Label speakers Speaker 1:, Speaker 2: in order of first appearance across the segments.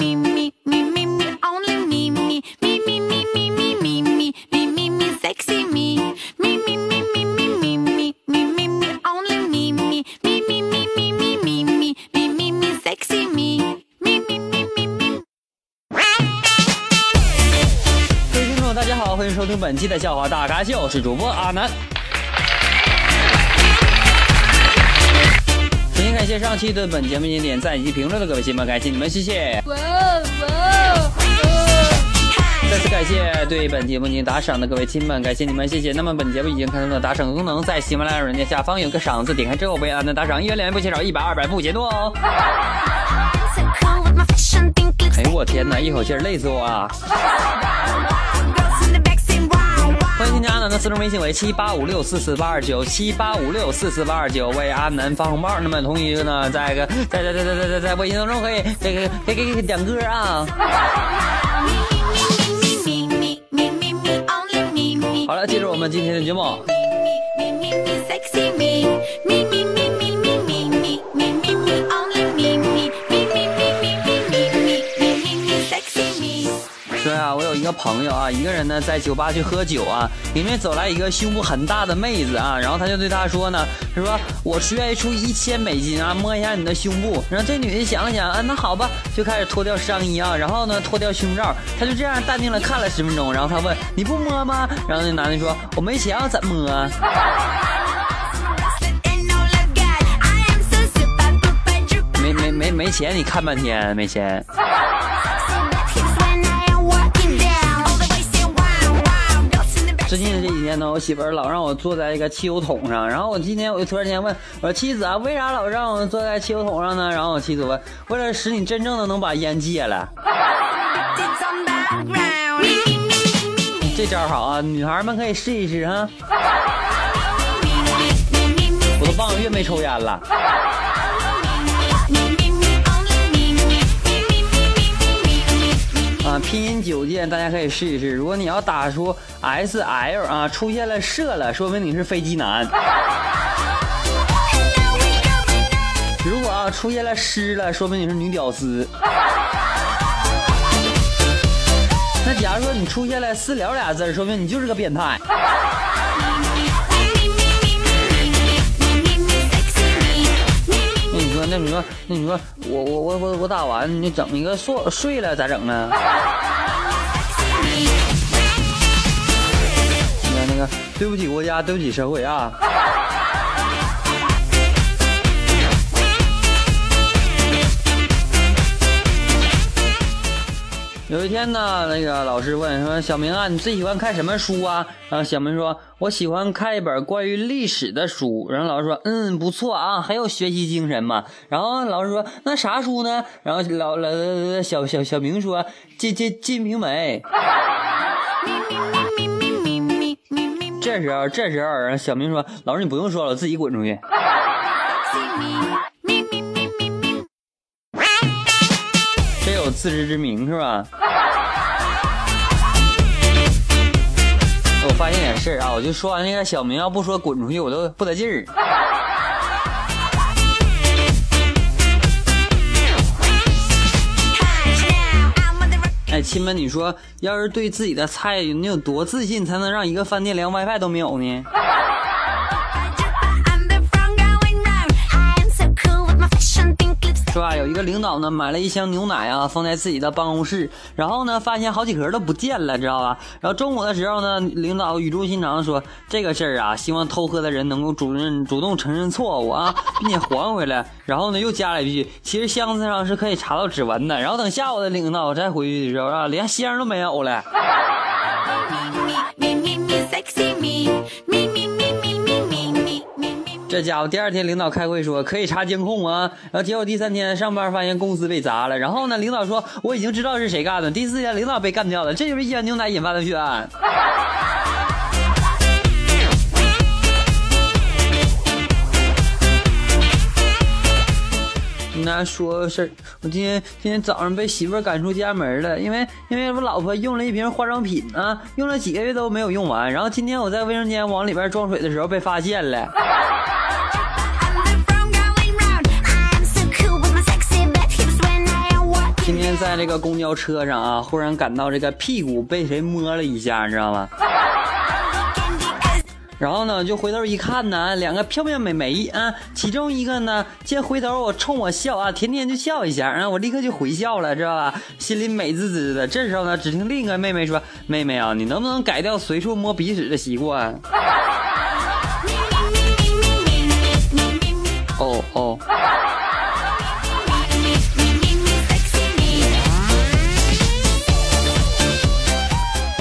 Speaker 1: 各位听众，大家好，欢迎收听本期的笑话大咖秀，是主播阿南。首先感谢上期对本节目进行点赞以及评论的各位亲们，感谢你们，谢谢。对本节目进行打赏的各位亲们，感谢你们，谢谢。那么本节目已经开通了打赏功能，在喜马拉雅软件下方有个赏字，点开之后为阿南打赏，一元两元不嫌少，一百二百不嫌多哦。哎呦我天哪，一口气累死我啊.欢迎添加阿南的私人微信为七八五六四四八二九七八五六四四八二九，为阿南发红包。那么同时呢，在个在在在在在在在微信当中可以这个可以可以可以点歌啊。好了，进入我们今天的节目。个朋友啊，一个人呢在酒吧去喝酒啊，里面走来一个胸部很大的妹子啊，然后他就对她说呢，他说我是愿意出一千美金啊，摸一下你的胸部。然后这女的想了想，啊，那好吧，就开始脱掉上衣啊，然后呢脱掉胸罩，她就这样淡定的看了十分钟，然后她问你不摸吗？然后那男的说我没钱，我怎么摸. 没没没没钱，你看半天没钱。最近这几天呢，我媳妇儿老让我坐在一个汽油桶上，然后我今天我就突然间问我说妻子啊，为啥老让我坐在汽油桶上呢？然后我妻子问，为了使你真正的能把烟戒了。这招好啊，女孩们可以试一试哈。我都半个月没抽烟了。拼音九键大家可以试一试。如果你要打出 S L 啊，出现了射了，说明你是飞机男。如果啊出现了湿了，说明你是女屌丝。那假如说你出现了私聊俩字，说明你就是个变态。那你说，那你说，我我我我我打完，你整一个睡睡了咋整呢？那那个，对不起国家，对不起社会啊！有一天呢，那个老师问说：“小明啊，你最喜欢看什么书啊？”然后小明说：“我喜欢看一本关于历史的书。”然后老师说：“嗯，不错啊，很有学习精神嘛。”然后老师说：“那啥书呢？”然后老老小小小明说：“金金金瓶梅。”这时候，这时候，小明说：“老师，你不用说了，我自己滚出去。自知之明是吧？我发现点事儿啊，我就说完那个小明要不说滚出去，我都不得劲儿。哎，亲们，你说要是对自己的菜你有多自信，才能让一个饭店连 WiFi 都没有呢？领导呢，买了一箱牛奶啊，放在自己的办公室，然后呢，发现好几盒都不见了，知道吧？然后中午的时候呢，领导语重心长的说：“这个事儿啊，希望偷喝的人能够主认主动承认错误啊，并且还回来。”然后呢，又加了一句：“其实箱子上是可以查到指纹的。”然后等下午的领导再回去的时候啊，连箱都没有了。这家伙第二天领导开会说可以查监控啊，然后结果第三天上班发现公司被砸了，然后呢，领导说我已经知道是谁干的，第四天领导被干掉了，这就是一箱牛奶引发的血案。那说个事儿，我今天今天早上被媳妇儿赶出家门了，因为因为我老婆用了一瓶化妆品啊，用了几个月都没有用完，然后今天我在卫生间往里边装水的时候被发现了。今天天在这个公交车上啊，忽然感到这个屁股被谁摸了一下，你知道吗？然后呢，就回头一看呢，两个漂漂美眉啊，其中一个呢，见回头我冲我笑啊，甜甜就笑一下，然后我立刻就回笑了，知道吧？心里美滋滋的。这时候呢，只听另一个妹妹说：“妹妹啊，你能不能改掉随处摸鼻屎的习惯？”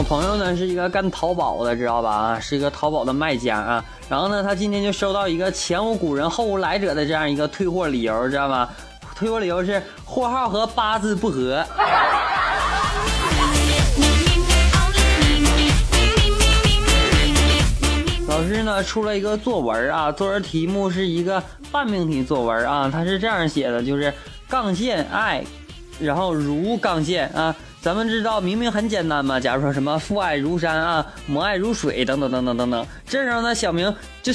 Speaker 1: 朋友呢是一个干淘宝的，知道吧？啊，是一个淘宝的卖家啊。然后呢，他今天就收到一个前无古人后无来者的这样一个退货理由，知道吗？退货理由是货号和八字不合。老师呢出了一个作文啊，作文题目是一个半命题作文啊，他是这样写的，就是杠线爱，然后如杠线啊。咱们知道明明很简单嘛，假如说什么父爱如山啊，母爱如水等等等等等等。这时候呢，小明就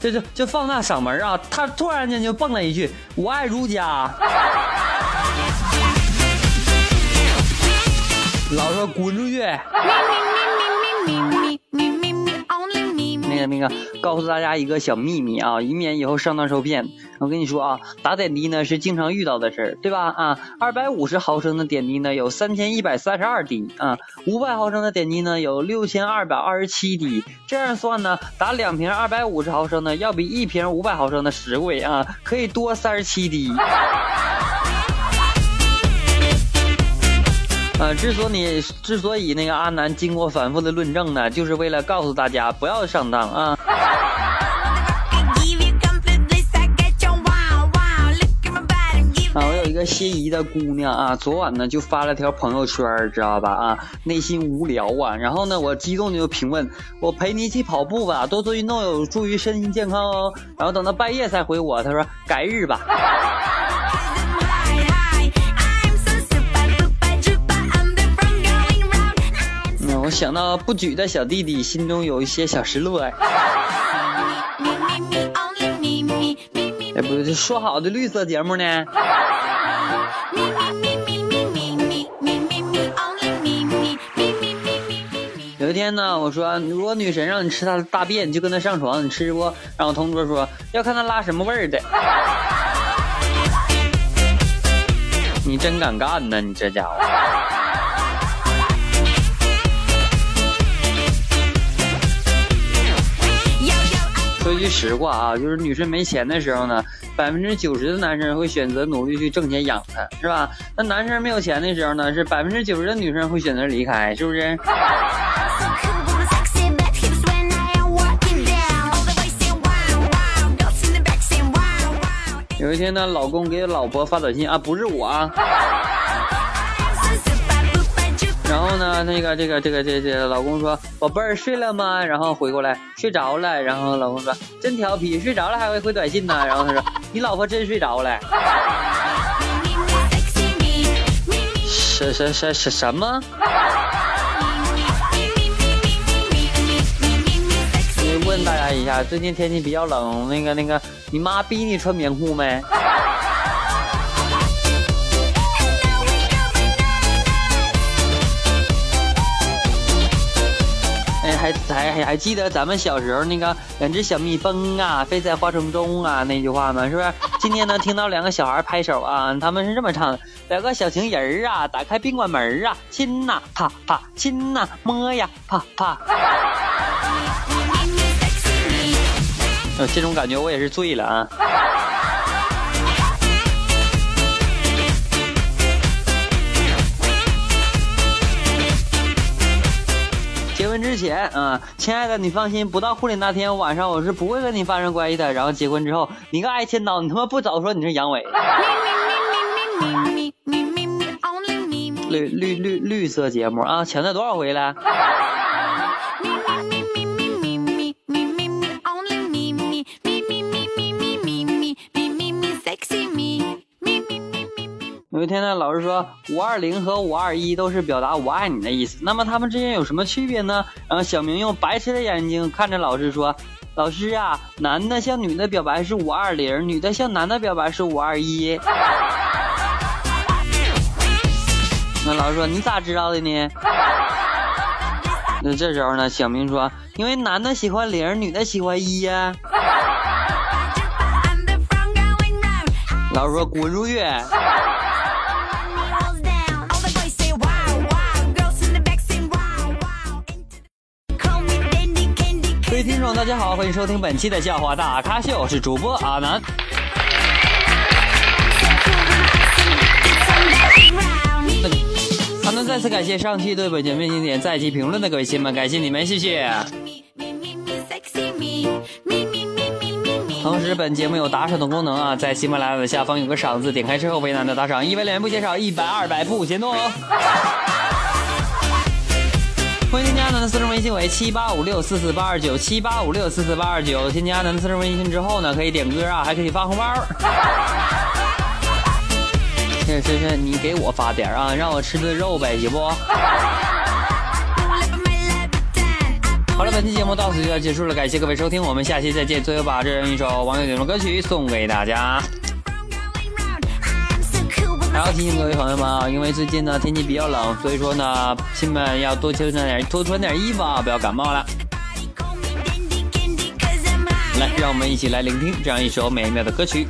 Speaker 1: 就就就放大嗓门啊，他突然间就蹦了一句：“我爱如家。”老说滚出去。那个，告诉大家一个小秘密啊，以免以后上当受骗。我跟你说啊，打点滴呢是经常遇到的事儿，对吧？啊，二百五十毫升的点滴呢有三千一百三十二滴啊，五百毫升的点滴呢有六千二百二十七滴。这样算呢，打两瓶二百五十毫升的要比一瓶五百毫升的实惠啊，可以多三十七滴。呃，之所以之所以那个阿南经过反复的论证呢，就是为了告诉大家不要上当啊。啊，我有一个心仪的姑娘啊，昨晚呢就发了条朋友圈，知道吧？啊，内心无聊啊，然后呢，我激动的就评论：“我陪你一起跑步吧，多做运动有助于身心健康哦。”然后等到半夜才回我，他说：“改日吧。”想到不举的小弟弟，心中有一些小失落。哎，不，是说好的绿色节目呢？有一天呢，我说，如果女神让你吃她的大便，你就跟她上床，你吃不？然后同桌说，要看她拉什么味儿的。你真敢干呢，你这家伙！句实话啊，就是女生没钱的时候呢，百分之九十的男生会选择努力去挣钱养她，是吧？那男生没有钱的时候呢，是百分之九十的女生会选择离开，是不是？有一天呢，老公给老婆发短信啊，不是我啊。然后呢，那个这个这个这这老公说：“宝贝儿睡了吗？”然后回过来睡着了。然后老公说：“真调皮，睡着了还会回短信呢。”然后他说：“你老婆真睡着了。”什什什什什么？你问大家一下，最近天气比较冷，那个那个，你妈逼你穿棉裤没？还还还记得咱们小时候那个两只小蜜蜂啊，飞在花丛中啊那句话吗？是不是？今天呢，听到两个小孩拍手啊，他们是这么唱的：两个小情人儿啊，打开宾馆门啊，亲呐，啪啪，亲呐，摸呀，啪啪。呃，这种感觉我也是醉了啊。婚之前嗯，亲爱的，你放心，不到婚礼那天晚上，我是不会跟你发生关系的。然后结婚之后，你个挨千刀，你他妈不早说你是阳痿。绿绿绿绿色节目啊，强调多少回了？天呢，老师说五二零和五二一都是表达我爱你的意思，那么他们之间有什么区别呢？然后小明用白痴的眼睛看着老师说：“老师啊，男的向女的表白是五二零，女的向男的表白是五二一。”那老师说你咋知道的呢？那这时候呢，小明说，因为男的喜欢零，女的喜欢一呀。老师说滚出去。听众，大家好，欢迎收听本期的笑话大咖秀，我是主播阿南。阿南再次感谢上期对本节目经典在期评论的各位亲们，感谢你们，谢谢。同时，本节目有打赏的功能啊，在喜马拉雅的下方有个赏字，点开之后为难的打赏，一百两元不嫌少，一百二百不嫌多哦。欢迎添加阿南的私人微信为七八五六四四八二九七八五六四四八二九。添加阿南的私人微信之后呢，可以点歌啊，还可以发红包。是是是，你给我发点啊，让我吃顿肉呗，行不？好了，本期节目到此就要结束了，感谢各位收听，我们下期再见。最后把这样一首网友点的歌曲送给大家。还要提醒各位朋友们啊，因为最近呢天气比较冷，所以说呢，亲们要多穿点多穿点衣服啊，不要感冒了。来，让我们一起来聆听这样一首美妙的歌曲。